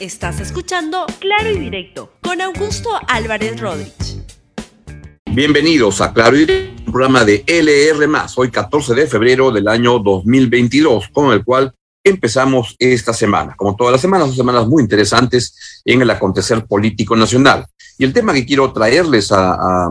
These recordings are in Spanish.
Estás escuchando Claro y Directo con Augusto Álvarez Rodríguez. Bienvenidos a Claro y Directo, un programa de LR, hoy 14 de febrero del año 2022, con el cual empezamos esta semana. Como todas las semanas, son semanas muy interesantes en el acontecer político nacional. Y el tema que quiero traerles a,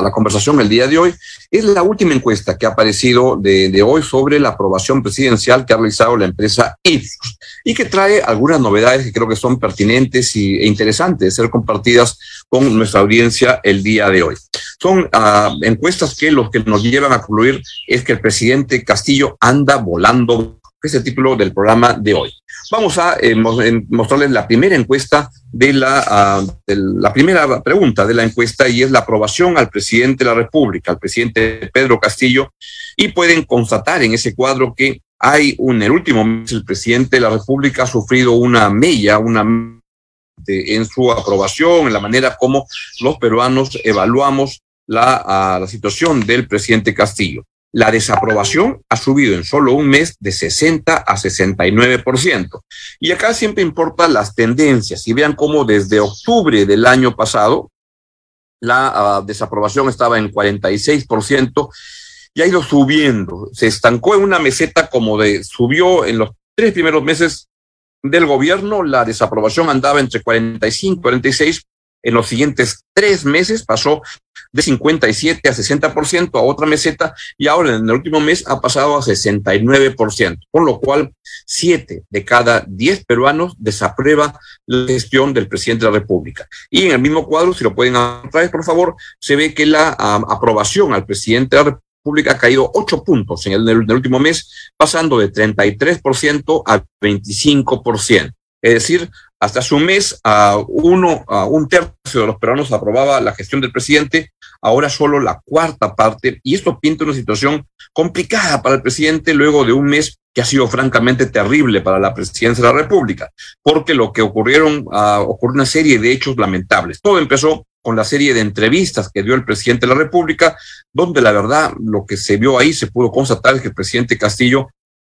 la conversación el día de hoy es la última encuesta que ha aparecido de, hoy sobre la aprobación presidencial que ha realizado la empresa Ipsos y que trae algunas novedades que creo que son pertinentes e interesantes de ser compartidas con nuestra audiencia el día de hoy. Son ah, encuestas que los que nos llevan a concluir es que el presidente Castillo anda volando es el título del programa de hoy. Vamos a eh, mostrarles la primera encuesta de la, ah, la primera pregunta de la encuesta y es la aprobación al presidente de la República, al presidente Pedro Castillo, y pueden constatar en ese cuadro que hay un, el último mes el presidente de la República ha sufrido una mella, una en su aprobación, en la manera como los peruanos evaluamos la, ah, la situación del presidente Castillo. La desaprobación ha subido en solo un mes de 60 a 69%. Y acá siempre importan las tendencias. Y vean cómo desde octubre del año pasado la ah, desaprobación estaba en 46% y ha ido subiendo. Se estancó en una meseta como de subió en los tres primeros meses del gobierno, la desaprobación andaba entre 45 y 46 en los siguientes tres meses pasó de 57 a 60% a otra meseta y ahora en el último mes ha pasado a 69%, por lo cual siete de cada diez peruanos desaprueba la gestión del presidente de la República. Y en el mismo cuadro, si lo pueden traer, por favor, se ve que la aprobación al presidente de la República ha caído ocho puntos en el, en último mes, pasando de 33% a 25%. Es decir, hasta hace un mes, a uno, a un tercio de los peruanos aprobaba la gestión del presidente, ahora solo la cuarta parte, y esto pinta una situación complicada para el presidente luego de un mes que ha sido francamente terrible para la presidencia de la República, porque lo que ocurrieron, uh, ocurrió una serie de hechos lamentables. Todo empezó con la serie de entrevistas que dio el presidente de la República, donde la verdad lo que se vio ahí se pudo constatar es que el presidente Castillo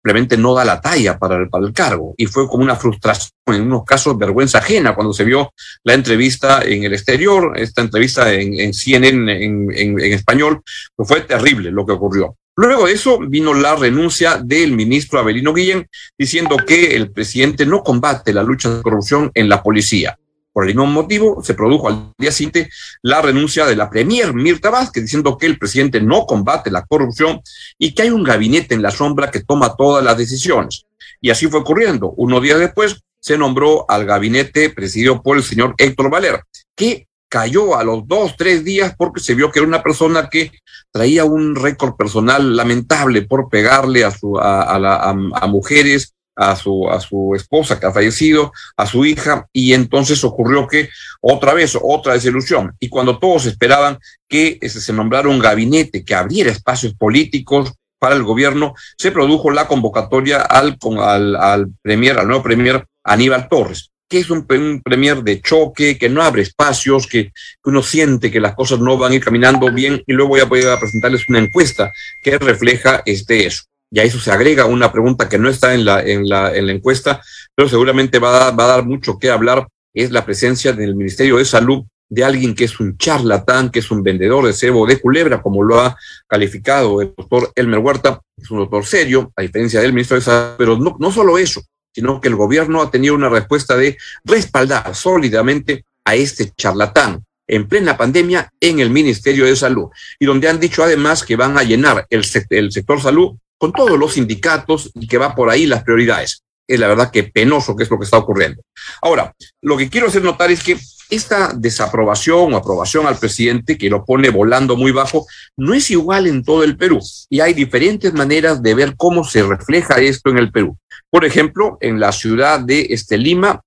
simplemente no da la talla para el, cargo. Y fue como una frustración, en unos casos vergüenza ajena, cuando se vio la entrevista en el exterior, esta entrevista en, CNN en, español, pues fue terrible lo que ocurrió. Luego de eso vino la renuncia del ministro Abelino Guillén diciendo que el presidente no combate la lucha de corrupción en la policía. Por el mismo motivo, se produjo al día siguiente la renuncia de la Premier Mirta Vázquez, diciendo que el presidente no combate la corrupción y que hay un gabinete en la sombra que toma todas las decisiones. Y así fue ocurriendo. Unos días después se nombró al gabinete presidido por el señor Héctor Valer, que cayó a los dos, tres días porque se vio que era una persona que traía un récord personal lamentable por pegarle a, su, a, a, a mujeres, a su, a su esposa que ha fallecido, a su hija, y entonces ocurrió que otra vez, otra desilusión. Y cuando todos esperaban que se nombrara un gabinete que abriera espacios políticos para el gobierno, se produjo la convocatoria al, al, al premier, al nuevo premier Aníbal Torres que es un, premier de choque, que no abre espacios, que, uno siente que las cosas no van a ir caminando bien, y luego voy a poder presentarles una encuesta que refleja este eso y a eso se agrega una pregunta que no está en la, en la, en la encuesta, pero seguramente va a, va a dar mucho que hablar, es la presencia del Ministerio de Salud de alguien que es un charlatán, que es un vendedor de cebo de culebra, como lo ha calificado el doctor Elmer Huerta, es un doctor serio, a diferencia del ministro de Salud, pero no, no solo eso, sino que el gobierno ha tenido una respuesta de respaldar sólidamente a este charlatán en plena pandemia en el Ministerio de Salud, y donde han dicho además que van a llenar el, el sector salud con todos los sindicatos y que va por ahí las prioridades. Es la verdad que penoso que es lo que está ocurriendo. Ahora, lo que quiero hacer notar es que esta desaprobación o aprobación al presidente, que lo pone volando muy bajo, no es igual en todo el Perú. Y hay diferentes maneras de ver cómo se refleja esto en el Perú. Por ejemplo, en la ciudad de este, Lima,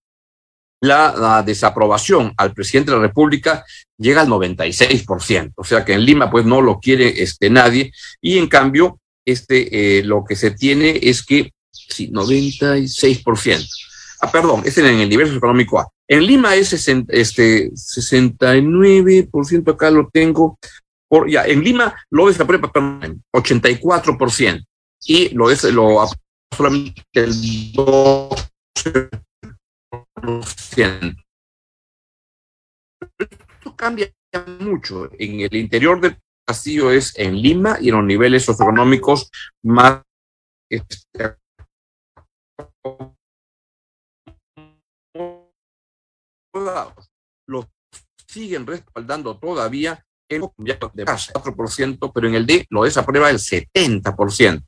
la, la, desaprobación al presidente de la República llega al 96%. O sea que en Lima pues no lo quiere este, nadie. Y en cambio, este, eh, lo que se tiene es que, sí, 96%. Ah, perdón, es en el nivel económico A. En Lima es este, 69%, acá lo tengo. Por, ya, en Lima lo desaprueba, perdón, 84%. Y lo es, lo solamente el 12%. Esto cambia mucho. En el interior del castillo es en Lima y en los niveles socioeconómicos más este, los siguen respaldando todavía en de 4%, pero en el D lo desaprueba el 70%.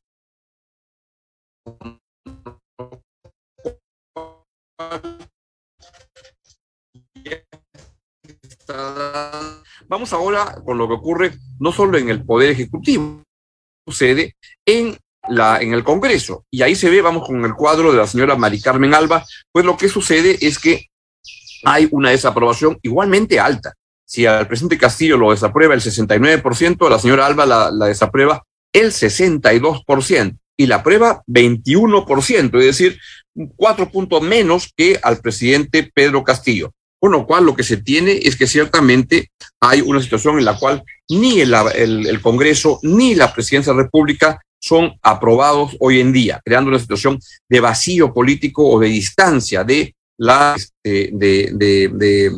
Vamos ahora con lo que ocurre no solo en el Poder Ejecutivo, sucede en, la, en el Congreso. Y ahí se ve, vamos con el cuadro de la señora Mari Carmen Alba, pues lo que sucede es que hay una desaprobación igualmente alta. Si al presidente Castillo lo desaprueba el 69%, la señora Alba la, la desaprueba el 62% y la aprueba 21%, es decir, cuatro puntos menos que al presidente Pedro Castillo. Con lo cual, lo que se tiene es que ciertamente hay una situación en la cual ni el, Congreso ni la Presidencia de la República son aprobados hoy en día, creando una situación de vacío político o de distancia de la, este, de, de,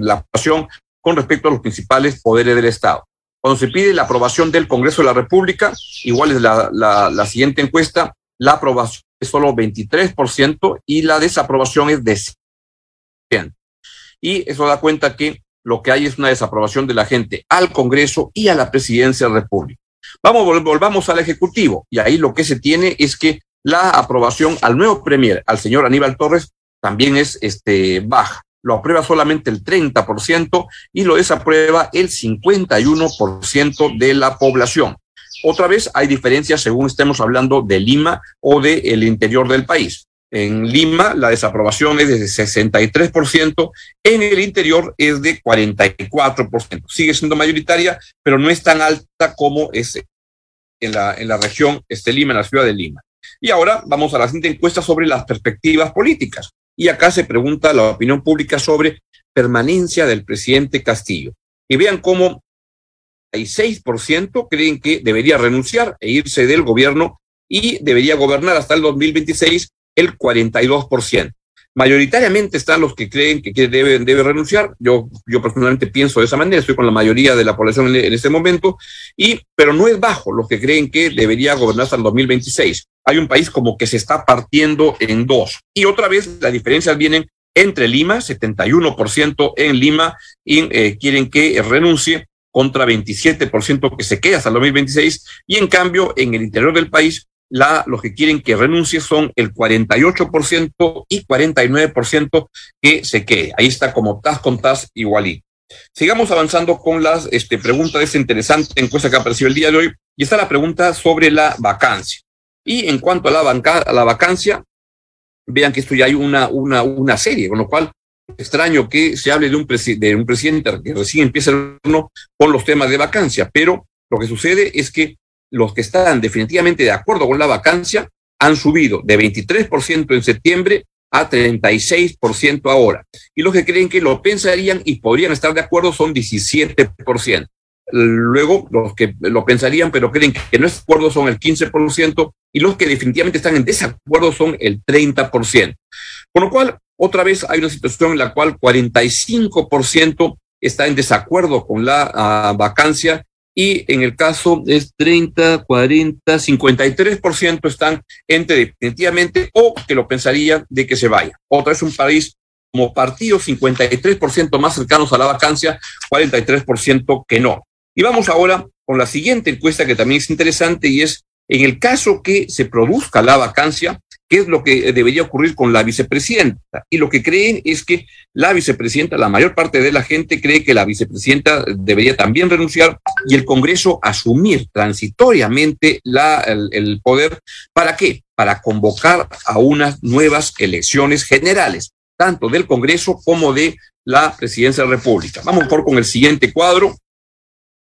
la aprobación con respecto a los principales poderes del Estado. Cuando se pide la aprobación del Congreso de la República, igual es la, la, la siguiente encuesta, la aprobación es solo 23% y la desaprobación es de 100%. Y eso da cuenta que lo que hay es una desaprobación de la gente al Congreso y a la Presidencia de la República. Vamos, volvamos al Ejecutivo y ahí lo que se tiene es que la aprobación al nuevo Premier, al señor Aníbal Torres, también es este, baja. Lo aprueba solamente el 30% y lo desaprueba el 51% de la población. Otra vez hay diferencias según estemos hablando de Lima o del el interior del país. En Lima la desaprobación es de 63%, en el interior es de 44%. Sigue siendo mayoritaria, pero no es tan alta como es en la, en la región este Lima, en la ciudad de Lima. Y ahora vamos a la siguiente encuesta sobre las perspectivas políticas. Y acá se pregunta la opinión pública sobre permanencia del presidente Castillo. Y vean cómo hay 6% creen que debería renunciar e irse del gobierno y debería gobernar hasta el 2026 el 42%. Mayoritariamente están los que creen que debe, debe renunciar. Yo, yo personalmente pienso de esa manera, estoy con la mayoría de la población en, en este momento, y, pero no es bajo los que creen que debería gobernar hasta el 2026. Hay un país como que se está partiendo en dos. Y otra vez las diferencias vienen entre Lima, 71% en Lima, y eh, quieren que renuncie contra 27% que se queda hasta el 2026, y en cambio en el interior del país la, los que quieren que renuncie son el 48% y 49% que se quede. Ahí está como tas con tas igualito. Sigamos avanzando con las este, preguntas de esta interesante encuesta que apareció el día de hoy. Y está la pregunta sobre la vacancia. Y en cuanto a la, banca, a la vacancia, vean que esto ya hay una, una, una serie, con lo cual extraño que se hable de un, de un presidente que recién empieza el gobierno con los temas de vacancia, pero lo que sucede es que los que están definitivamente de acuerdo con la vacancia han subido de 23% en septiembre a 36% ahora. Y los que creen que lo pensarían y podrían estar de acuerdo son 17%. Luego, los que lo pensarían pero creen que no es acuerdo son el 15% y los que definitivamente están en desacuerdo son el 30%. Con lo cual, otra vez hay una situación en la cual 45% está en desacuerdo con la uh, vacancia y en el caso es 30, 40, 53% están entre definitivamente o que lo pensaría de que se vaya. Otra es un país como partido, 53% más cercanos a la vacancia, 43% que no. Y vamos ahora con la siguiente encuesta que también es interesante y es en el caso que se produzca la vacancia, qué es lo que debería ocurrir con la vicepresidenta. Y lo que creen es que la vicepresidenta, la mayor parte de la gente cree que la vicepresidenta debería también renunciar y el Congreso asumir transitoriamente la, el, el poder. ¿Para qué? Para convocar a unas nuevas elecciones generales, tanto del Congreso como de la presidencia de la República. Vamos por con el siguiente cuadro.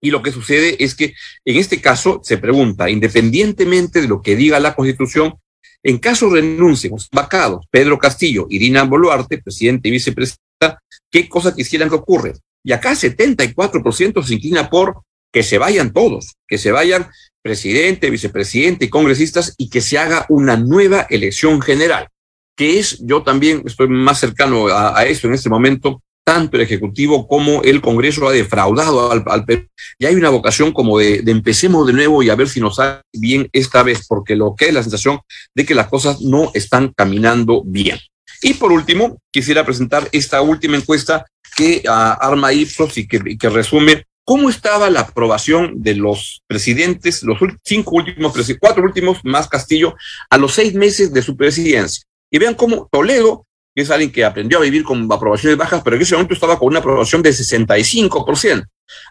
Y lo que sucede es que en este caso se pregunta, independientemente de lo que diga la Constitución, en caso renuncien vacados Pedro Castillo, Irina Boluarte, presidente y vicepresidenta, ¿qué cosa quisieran que ocurra? Y acá 74% se inclina por que se vayan todos, que se vayan presidente, vicepresidente y congresistas y que se haga una nueva elección general. que es, yo también estoy más cercano a, eso en este momento, tanto el Ejecutivo como el Congreso ha defraudado al, Perú. Y hay una vocación como de, empecemos de nuevo y a ver si nos sale bien esta vez, porque lo que es la sensación de que las cosas no están caminando bien. Y por último, quisiera presentar esta última encuesta que uh, arma Ipsos y que, que, resume cómo estaba la aprobación de los presidentes, los cinco últimos, cuatro últimos más Castillo, a los seis meses de su presidencia. Y vean cómo Toledo, que es alguien que aprendió a vivir con aprobaciones bajas, pero en ese momento estaba con una aprobación de 65%.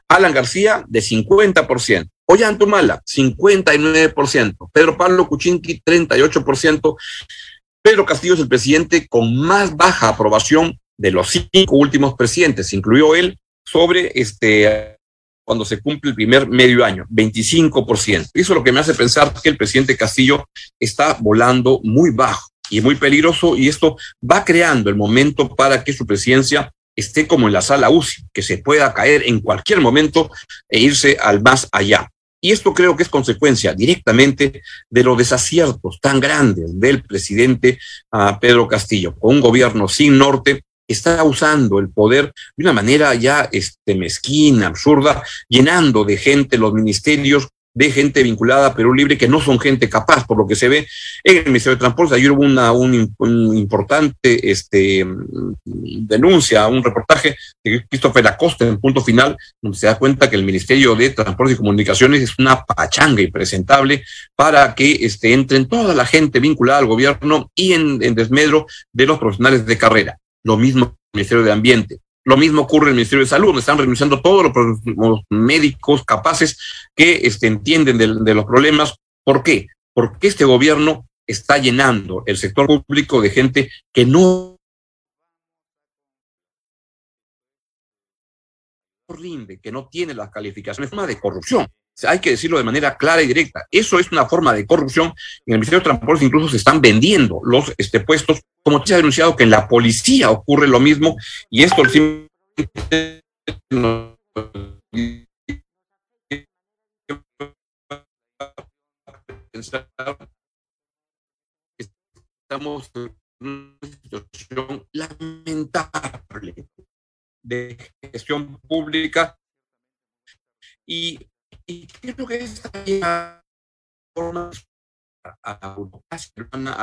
Alan García, de 50%. Ollantumala, 59%. Pedro Pablo Kuczynski, 38%. Pedro Castillo es el presidente con más baja aprobación de los cinco últimos presidentes, incluyó él, sobre este cuando se cumple el primer medio año, 25%. Eso es lo que me hace pensar que el presidente Castillo está volando muy bajo y muy peligroso y esto va creando el momento para que su presidencia esté como en la sala UCI, que se pueda caer en cualquier momento e irse al más allá. Y esto creo que es consecuencia directamente de los desaciertos tan grandes del presidente uh, Pedro Castillo, con un gobierno sin norte, está usando el poder de una manera ya este, mezquina, absurda, llenando de gente los ministerios de gente vinculada a Perú Libre que no son gente capaz, por lo que se ve en el Ministerio de Transporte. Ayer hubo una un, importante este, denuncia, un reportaje de Christopher Acosta en punto final, donde se da cuenta que el Ministerio de Transporte y Comunicaciones es una pachanga impresentable para que este, entren toda la gente vinculada al gobierno y en, en desmedro de los profesionales de carrera. Lo mismo el Ministerio de Ambiente. Lo mismo ocurre en el Ministerio de Salud, están renunciando todos los, médicos capaces que este, entienden de, de los problemas. ¿Por qué? Porque este gobierno está llenando el sector público de gente que no rinde, que no tiene las calificaciones, es una de corrupción. Hay que decirlo de manera clara y directa. Eso es una forma de corrupción. En el Ministerio de Transportes incluso se están vendiendo los este, puestos, como se ha denunciado que en la policía ocurre lo mismo, y esto estamos en una situación lamentable de gestión pública y y creo que esta forma a,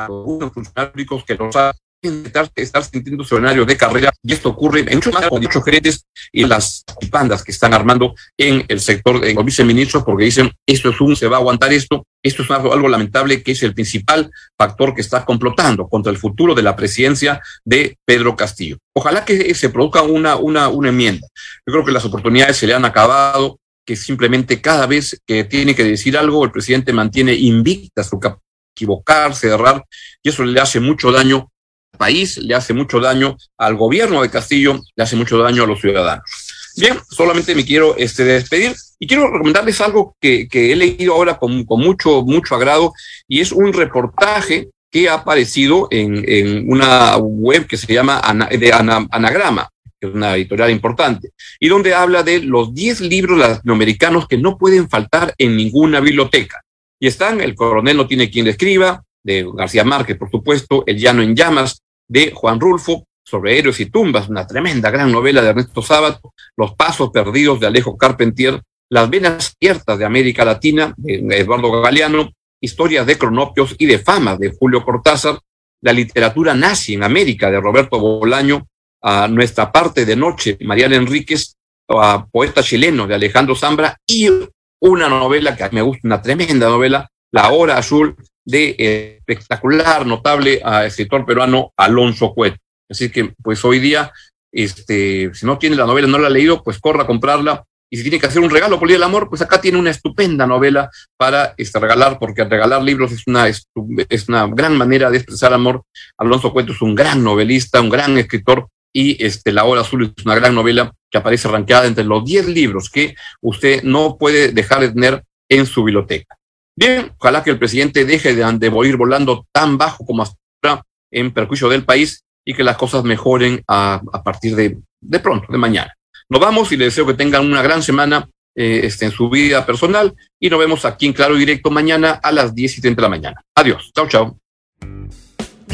algunos funcionarios que nos estar, estar sintiendo escenarios de carrera y esto ocurre en muchos más con dichos gerentes y las bandas que están armando en el sector de los viceministros porque dicen esto es un, se va a aguantar esto, esto es algo, algo lamentable que es el principal factor que está complotando contra el futuro de la presidencia de Pedro Castillo. Ojalá que se produzca una, una, una enmienda. Yo creo que las oportunidades se le han acabado, que simplemente cada vez que tiene que decir algo, el presidente mantiene invicta su equivocarse, errar, y eso le hace mucho daño al país, le hace mucho daño al gobierno de Castillo, le hace mucho daño a los ciudadanos. Bien, solamente me quiero este, despedir y quiero recomendarles algo que, he leído ahora con, con, mucho, mucho agrado y es un reportaje que ha aparecido en, en una web que se llama Ana, de Ana, Anagrama una editorial importante, y donde habla de los 10 libros latinoamericanos que no pueden faltar en ninguna biblioteca. Y están El coronel no tiene quien le escriba, de García Márquez, por supuesto, El llano en llamas, de Juan Rulfo, sobre héroes y tumbas, una tremenda gran novela de Ernesto Sábato, Los pasos perdidos de Alejo Carpentier, Las venas abiertas de América Latina, de Eduardo Galeano, Historias de cronopios y de fama, de Julio Cortázar, La literatura nazi en América, de Roberto Bolaño, a nuestra parte de noche, Mariana Enríquez, a poeta chileno de Alejandro Zambra, y una novela que me gusta, una tremenda novela, La Hora Azul, de eh, espectacular, notable a escritor peruano Alonso Cuet. Así que, pues hoy día, este, si no tiene la novela, no la ha leído, pues corra a comprarla. Y si tiene que hacer un regalo por el amor, pues acá tiene una estupenda novela para este, regalar, porque regalar libros es una, es una gran manera de expresar amor. Alonso Cueto es un gran novelista, un gran escritor, y este, La Hora Azul es una gran novela que aparece arranqueada entre los 10 libros que usted no puede dejar de tener en su biblioteca. Bien, ojalá que el presidente deje de, de volando tan bajo como hasta ahora en perjuicio del país y que las cosas mejoren a, partir de, de pronto, de mañana. Nos vamos y les deseo que tengan una gran semana eh, este, en su vida personal y nos vemos aquí en Claro Directo mañana a las 10 y 30 de la mañana. Adiós. Chao, chao.